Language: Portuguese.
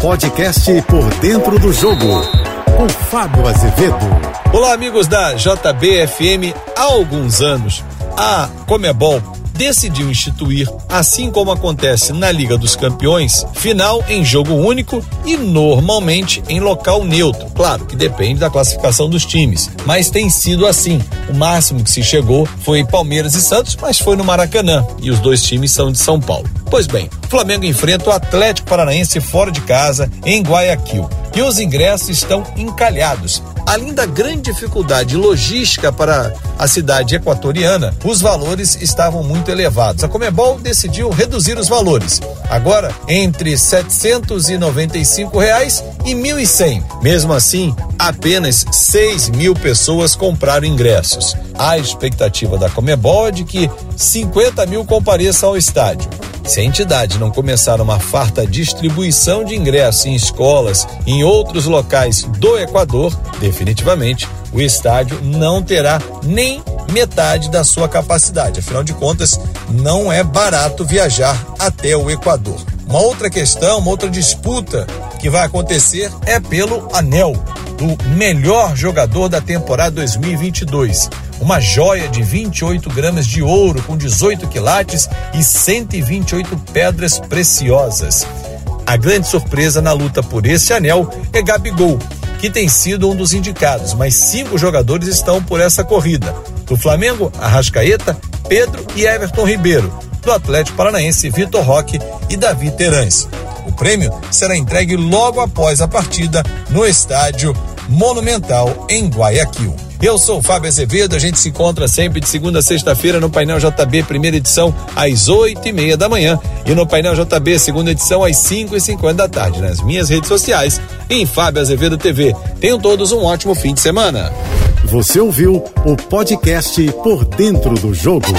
Podcast Por Dentro do Jogo, com Fábio Azevedo. Olá, amigos da JBFM. Há alguns anos, a Comebol decidiu instituir, assim como acontece na Liga dos Campeões, final em jogo único e normalmente em local neutro. Claro que depende da classificação dos times, mas tem sido assim. O máximo que se chegou foi Palmeiras e Santos, mas foi no Maracanã e os dois times são de São Paulo. Pois bem, Flamengo enfrenta o Atlético Paranaense fora de casa em Guayaquil e os ingressos estão encalhados. Além da grande dificuldade logística para a cidade equatoriana, os valores estavam muito elevados. A Comebol decidiu reduzir os valores. Agora, entre 795 reais e R$ 1.100. Mesmo assim, apenas 6 mil pessoas compraram ingressos. A expectativa da Comebol é de que 50 mil compareçam ao estádio. Se a entidade não começar uma farta distribuição de ingressos em escolas e em outros locais do Equador, definitivamente o estádio não terá nem metade da sua capacidade. Afinal de contas, não é barato viajar até o Equador. Uma outra questão, uma outra disputa que vai acontecer é pelo anel do melhor jogador da temporada 2022 uma joia de 28 gramas de ouro com 18 quilates e 128 pedras preciosas. A grande surpresa na luta por esse anel é Gabigol, que tem sido um dos indicados, mas cinco jogadores estão por essa corrida. Do Flamengo, Arrascaeta, Pedro e Everton Ribeiro. Do Atlético Paranaense, Vitor Roque e Davi Terãs. O prêmio será entregue logo após a partida no estádio Monumental em Guayaquil. Eu sou o Fábio Azevedo, a gente se encontra sempre de segunda a sexta-feira no Painel JB, primeira edição, às oito e meia da manhã, e no Painel JB, segunda edição, às cinco e cinquenta da tarde, nas minhas redes sociais em Fábio Azevedo TV. Tenham todos um ótimo fim de semana. Você ouviu o podcast Por Dentro do Jogo.